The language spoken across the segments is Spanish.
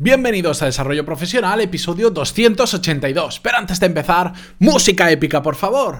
Bienvenidos a Desarrollo Profesional, episodio 282. Pero antes de empezar, música épica, por favor.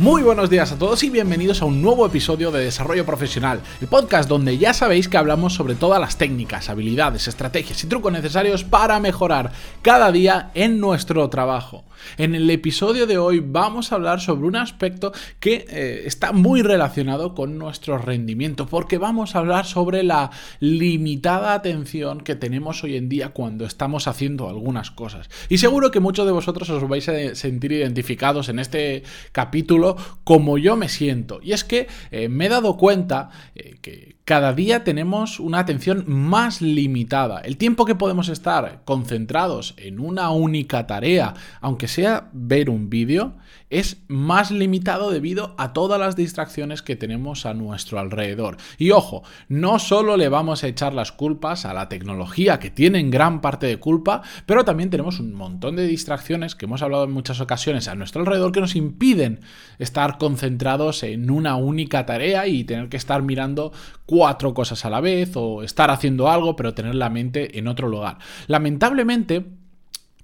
Muy buenos días a todos y bienvenidos a un nuevo episodio de Desarrollo Profesional, el podcast donde ya sabéis que hablamos sobre todas las técnicas, habilidades, estrategias y trucos necesarios para mejorar cada día en nuestro trabajo. En el episodio de hoy vamos a hablar sobre un aspecto que eh, está muy relacionado con nuestro rendimiento, porque vamos a hablar sobre la limitada atención que tenemos hoy en día cuando estamos haciendo algunas cosas. Y seguro que muchos de vosotros os vais a sentir identificados en este capítulo como yo me siento. Y es que eh, me he dado cuenta eh, que cada día tenemos una atención más limitada. El tiempo que podemos estar concentrados en una única tarea, aunque sea ver un vídeo, es más limitado debido a todas las distracciones que tenemos a nuestro alrededor. Y ojo, no solo le vamos a echar las culpas a la tecnología, que tiene gran parte de culpa, pero también tenemos un montón de distracciones que hemos hablado en muchas ocasiones a nuestro alrededor que nos impiden estar concentrados en una única tarea y tener que estar mirando cuatro cosas a la vez o estar haciendo algo pero tener la mente en otro lugar. Lamentablemente,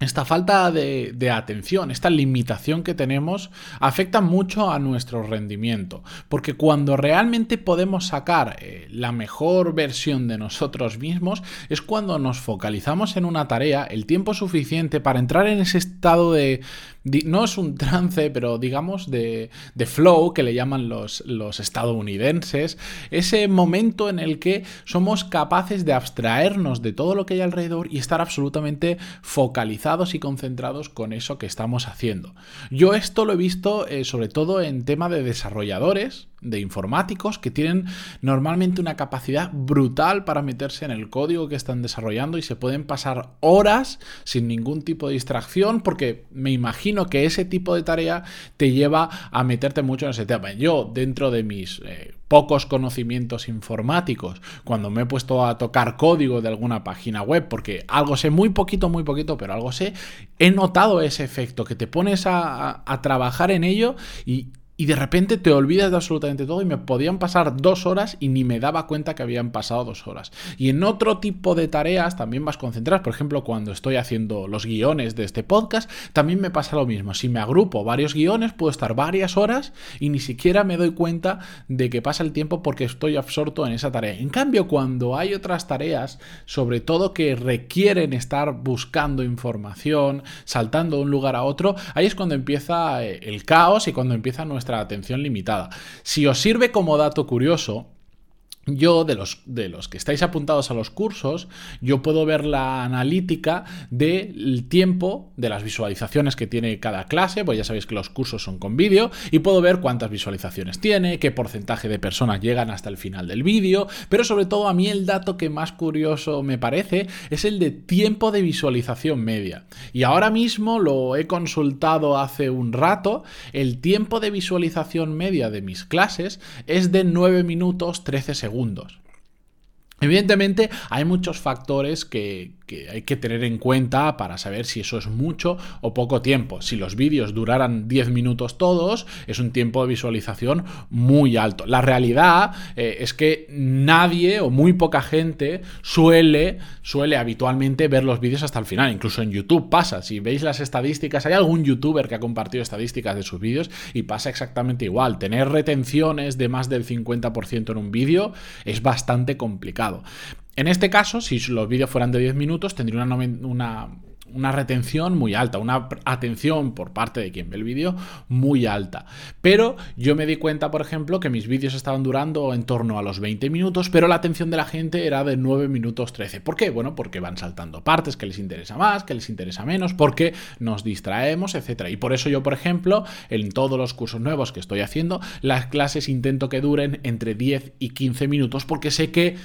esta falta de, atención, esta limitación que tenemos, afecta mucho a nuestro rendimiento, porque cuando realmente podemos sacar eh, la mejor versión de nosotros mismos es cuando nos focalizamos en una tarea el tiempo suficiente para entrar en ese estado de, no es un trance, pero digamos de, flow, que le llaman los, los estadounidenses, ese momento en el que somos capaces de abstraernos de todo lo que hay alrededor y estar absolutamente focalizados y concentrados con eso que estamos haciendo. Yo esto lo he visto eh, sobre todo en tema de desarrolladores, de informáticos que tienen normalmente una capacidad brutal para meterse en el código que están desarrollando y se pueden pasar horas sin ningún tipo de distracción porque me imagino que ese tipo de tarea te lleva a meterte mucho en ese tema. Yo dentro de mis eh, pocos conocimientos informáticos, cuando me he puesto a tocar código de alguna página web, porque algo sé muy poquito, muy poquito, pero algo sé, he notado ese efecto, que te pones a, a trabajar en ello y y de repente te olvidas de absolutamente todo y me podían pasar dos horas y ni me daba cuenta que habían pasado dos horas. Y en otro tipo de tareas también vas concentradas, por ejemplo, cuando estoy haciendo los guiones de este podcast, también me pasa lo mismo. Si me agrupo varios guiones, puedo estar varias horas y ni siquiera me doy cuenta de que pasa el tiempo porque estoy absorto en esa tarea. En cambio, cuando hay otras tareas, sobre todo que requieren estar buscando información, saltando de un lugar a otro, ahí es cuando empieza eh, el caos y cuando empieza nuestra atención limitada. Si os sirve como dato curioso, yo, de los, de los que estáis apuntados a los cursos, yo puedo ver la analítica del tiempo de las visualizaciones que tiene cada clase, pues ya sabéis que los cursos son con vídeo, y puedo ver cuántas visualizaciones tiene, qué porcentaje de personas llegan hasta el final del vídeo, pero sobre todo a mí el dato que más curioso me parece es el de tiempo de visualización media. Y ahora mismo lo he consultado hace un rato, el tiempo de visualización media de mis clases es de 9 minutos 13 segundos segundos. Evidentemente hay muchos factores que, hay que tener en cuenta para saber si eso es mucho o poco tiempo. Si los vídeos duraran 10 minutos todos, es un tiempo de visualización muy alto. La realidad eh, es que nadie o muy poca gente suele, suele habitualmente ver los vídeos hasta el final. Incluso en YouTube pasa. Si veis las estadísticas, hay algún youtuber que ha compartido estadísticas de sus vídeos y pasa exactamente igual. Tener retenciones de más del 50% en un vídeo es bastante complicado. En este caso, si los vídeos fueran de 10 minutos, tendría una, una una retención muy alta, una atención por parte de quien ve el vídeo muy alta. Pero yo me di cuenta, por ejemplo, que mis vídeos estaban durando en torno a los 20 minutos, pero la atención de la gente era de 9 minutos 13. ¿Por qué? Bueno, porque van saltando partes que les interesa más, que les interesa menos, porque nos distraemos, etc. Y por eso yo, por ejemplo, en todos los cursos nuevos que estoy haciendo, las clases intento que duren entre 10 y 15 minutos, porque sé que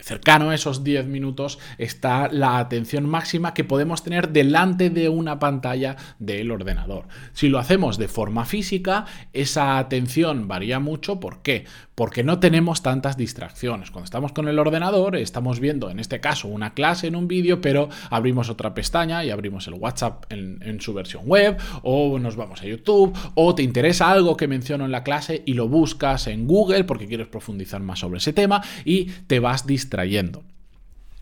cercano a esos 10 minutos está la atención máxima que podemos tener delante de una pantalla del ordenador. Si lo hacemos de forma física, esa atención varía mucho. ¿Por qué? Porque no tenemos tantas distracciones. Cuando estamos con el ordenador, estamos viendo, en este caso, una clase en un vídeo, pero abrimos otra pestaña y abrimos el WhatsApp en, su versión web, o nos vamos a YouTube, o te interesa algo que menciono en la clase y lo buscas en Google porque quieres profundizar más sobre ese tema y te vas distrayendo trayendo.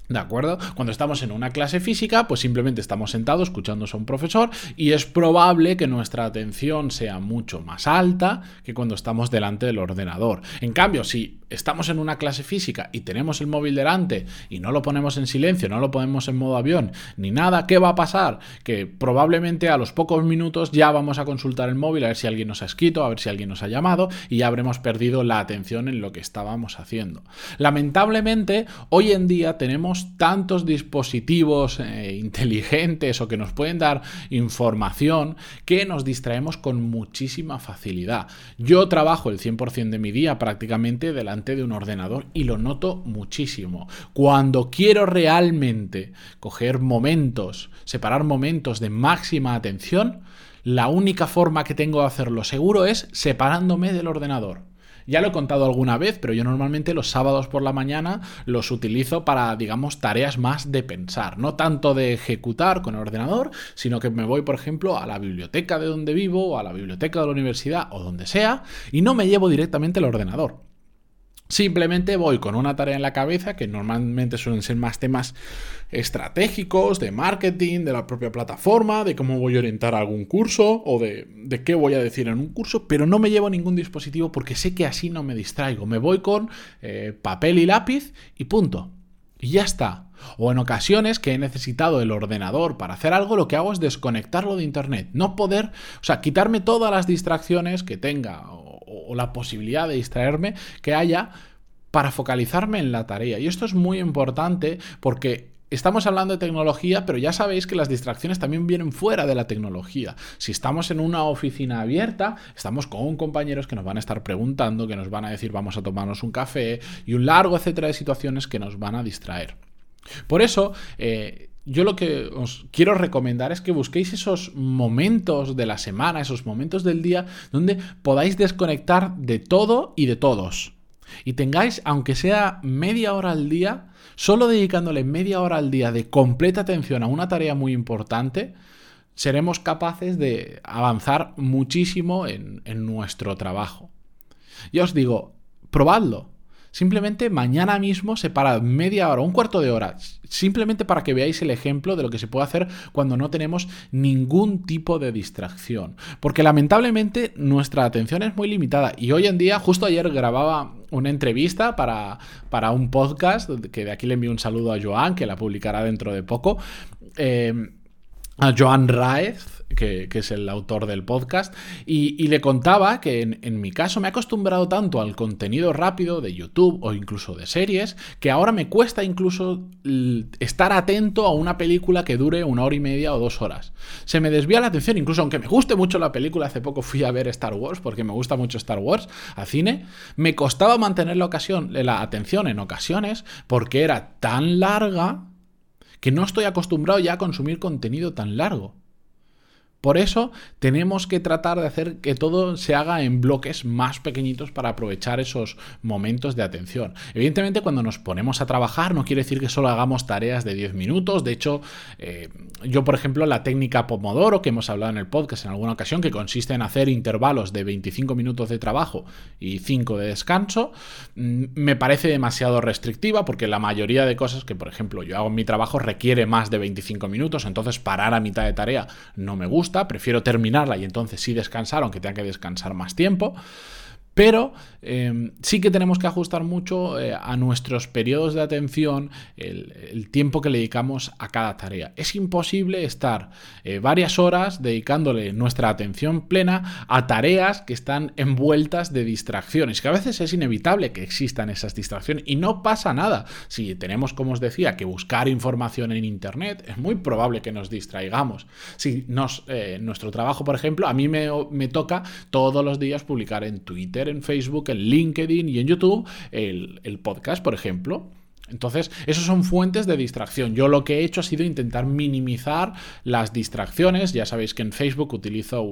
¿De acuerdo? Cuando estamos en una clase física, pues simplemente estamos sentados escuchando a un profesor y es probable que nuestra atención sea mucho más alta que cuando estamos delante del ordenador. En cambio, si estamos en una clase física y tenemos el móvil delante y no lo ponemos en silencio, no lo ponemos en modo avión, ni nada, ¿qué va a pasar? Que probablemente a los pocos minutos ya vamos a consultar el móvil a ver si alguien nos ha escrito, a ver si alguien nos ha llamado y ya habremos perdido la atención en lo que estábamos haciendo. Lamentablemente, hoy en día tenemos tantos dispositivos eh, inteligentes o que nos pueden dar información que nos distraemos con muchísima facilidad. Yo trabajo el 100% de mi día prácticamente de de un ordenador y lo noto muchísimo. Cuando quiero realmente coger momentos, separar momentos de máxima atención, la única forma que tengo de hacerlo seguro es separándome del ordenador. Ya lo he contado alguna vez, pero yo normalmente los sábados por la mañana los utilizo para, digamos, tareas más de pensar, no tanto de ejecutar con el ordenador, sino que me voy, por ejemplo, a la biblioteca de donde vivo, a la biblioteca de la universidad o donde sea, y no me llevo directamente el ordenador. Simplemente voy con una tarea en la cabeza, que normalmente suelen ser más temas estratégicos, de marketing, de la propia plataforma, de cómo voy a orientar algún curso o de, qué voy a decir en un curso, pero no me llevo ningún dispositivo porque sé que así no me distraigo. Me voy con eh, papel y lápiz y punto. Y ya está. O en ocasiones que he necesitado el ordenador para hacer algo, lo que hago es desconectarlo de internet. No poder, o sea, quitarme todas las distracciones que tenga o, la posibilidad de distraerme que haya para focalizarme en la tarea. Y esto es muy importante porque Estamos hablando de tecnología, pero ya sabéis que las distracciones también vienen fuera de la tecnología. Si estamos en una oficina abierta, estamos con compañeros que nos van a estar preguntando, que nos van a decir vamos a tomarnos un café y un largo etcétera de situaciones que nos van a distraer. Por eso, eh, yo lo que os quiero recomendar es que busquéis esos momentos de la semana, esos momentos del día, donde podáis desconectar de todo y de todos. Y tengáis, aunque sea media hora al día, solo dedicándole media hora al día de completa atención a una tarea muy importante, seremos capaces de avanzar muchísimo en, nuestro trabajo. Ya os digo, probadlo. Simplemente mañana mismo separa media hora, un cuarto de hora, simplemente para que veáis el ejemplo de lo que se puede hacer cuando no tenemos ningún tipo de distracción. Porque lamentablemente nuestra atención es muy limitada y hoy en día, justo ayer grababa una entrevista para, para un podcast, que de aquí le envío un saludo a Joan, que la publicará dentro de poco. Eh, a Joan Raez, que, es el autor del podcast, y, le contaba que en, mi caso me he acostumbrado tanto al contenido rápido de YouTube o incluso de series, que ahora me cuesta incluso estar atento a una película que dure una hora y media o dos horas. Se me desvía la atención, incluso aunque me guste mucho la película, hace poco fui a ver Star Wars, porque me gusta mucho Star Wars, a cine, me costaba mantener la, ocasión, la atención en ocasiones porque era tan larga que no estoy acostumbrado ya a consumir contenido tan largo. Por eso tenemos que tratar de hacer que todo se haga en bloques más pequeñitos para aprovechar esos momentos de atención. Evidentemente cuando nos ponemos a trabajar no quiere decir que solo hagamos tareas de 10 minutos. De hecho, eh, yo por ejemplo la técnica Pomodoro que hemos hablado en el podcast en alguna ocasión, que consiste en hacer intervalos de 25 minutos de trabajo y 5 de descanso, mm, me parece demasiado restrictiva porque la mayoría de cosas que por ejemplo yo hago en mi trabajo requiere más de 25 minutos, entonces parar a mitad de tarea no me gusta prefiero terminarla y entonces sí descansar, aunque tenga que descansar más tiempo. Pero em, sí que tenemos que ajustar mucho eh, a nuestros periodos de atención el, tiempo que le dedicamos a cada tarea. Es imposible estar eh, varias horas dedicándole nuestra atención plena a tareas que están envueltas de distracciones, que a veces es inevitable que existan esas distracciones y no pasa nada. Si tenemos, como os decía, que buscar información en Internet, es muy probable que nos distraigamos. Si eh, nuestro trabajo, por ejemplo, a mí me toca todos los días publicar en Twitter, en Facebook, en LinkedIn y en YouTube el, podcast, por ejemplo. Entonces, esos son fuentes de distracción. Yo lo que he hecho ha sido intentar minimizar las distracciones. Ya sabéis que en Facebook utilizo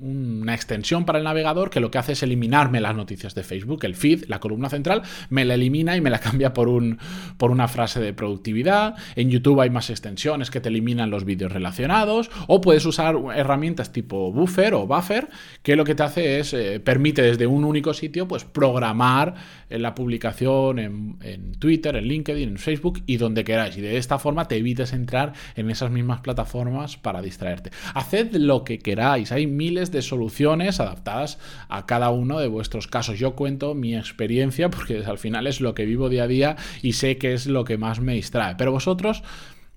una extensión para el navegador que lo que hace es eliminarme las noticias de Facebook. El feed, la columna central, me la elimina y me la cambia por, un, por una frase de productividad. En YouTube hay más extensiones que te eliminan los vídeos relacionados. O puedes usar herramientas tipo Buffer o Buffer, que lo que te hace es, eh, permite desde un único sitio, pues programar eh, la publicación en, en Twitter en LinkedIn, en Facebook y donde queráis. Y de esta forma te evites entrar en esas mismas plataformas para distraerte. Haced lo que queráis. Hay miles de soluciones adaptadas a cada uno de vuestros casos. Yo cuento mi experiencia porque al final es lo que vivo día a día y sé que es lo que más me distrae. Pero vosotros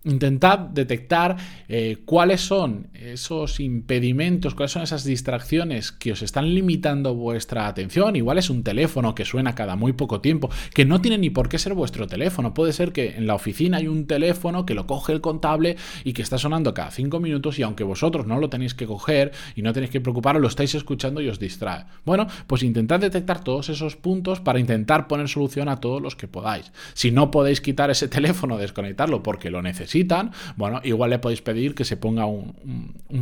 Intentad detectar eh, cuáles son esos impedimentos, cuáles son esas distracciones que os están limitando vuestra atención. Igual es un teléfono que suena cada muy poco tiempo, que no tiene ni por qué ser vuestro teléfono. Puede ser que en la oficina hay un teléfono que lo coge el contable y que está sonando cada cinco minutos y aunque vosotros no lo tenéis que coger y no tenéis que preocuparos, lo estáis escuchando y os distrae. Bueno, pues intentad detectar todos esos puntos para intentar poner solución a todos los que podáis. Si no podéis quitar ese teléfono, desconectarlo porque lo necesitáis, bueno, igual le podéis pedir que se ponga un,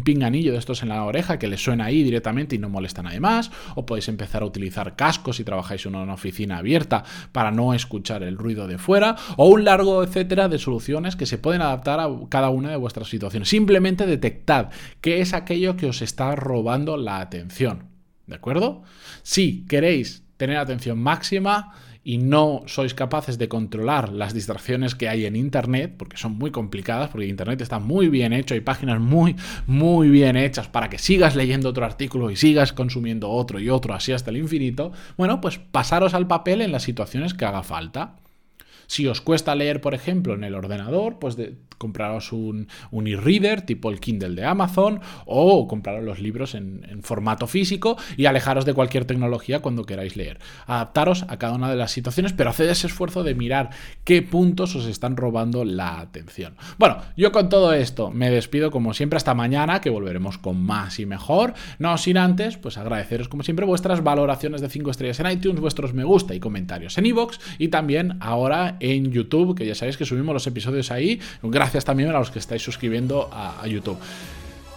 pinganillo de estos en la oreja que le suena ahí directamente y no molesta a nadie más, o podéis empezar a utilizar cascos si trabajáis en una oficina abierta para no escuchar el ruido de fuera, o un largo etcétera de soluciones que se pueden adaptar a cada una de vuestras situaciones. Simplemente detectad qué es aquello que os está robando la atención. ¿De acuerdo? Si queréis tener atención máxima, y no sois capaces de controlar las distracciones que hay en Internet, porque son muy complicadas, porque Internet está muy bien hecho, hay páginas muy, muy bien hechas para que sigas leyendo otro artículo y sigas consumiendo otro y otro, así hasta el infinito, bueno, pues pasaros al papel en las situaciones que haga falta. Si os cuesta leer, por ejemplo, en el ordenador, pues de, compraros un, e-reader tipo el Kindle de Amazon o compraros los libros en, formato físico y alejaros de cualquier tecnología cuando queráis leer. Adaptaros a cada una de las situaciones, pero haced ese esfuerzo de mirar qué puntos os están robando la atención. Bueno, yo con todo esto me despido como siempre hasta mañana, que volveremos con más y mejor. No sin antes, pues agradeceros como siempre vuestras valoraciones de 5 estrellas en iTunes, vuestros me gusta y comentarios en iVoox y también ahora en YouTube, que ya sabéis que subimos los episodios ahí. Gracias también a los que estáis suscribiendo a, a YouTube.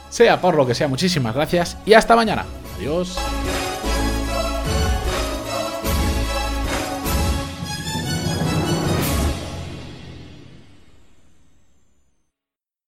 Sea por lo que sea, muchísimas gracias y hasta mañana. Adiós.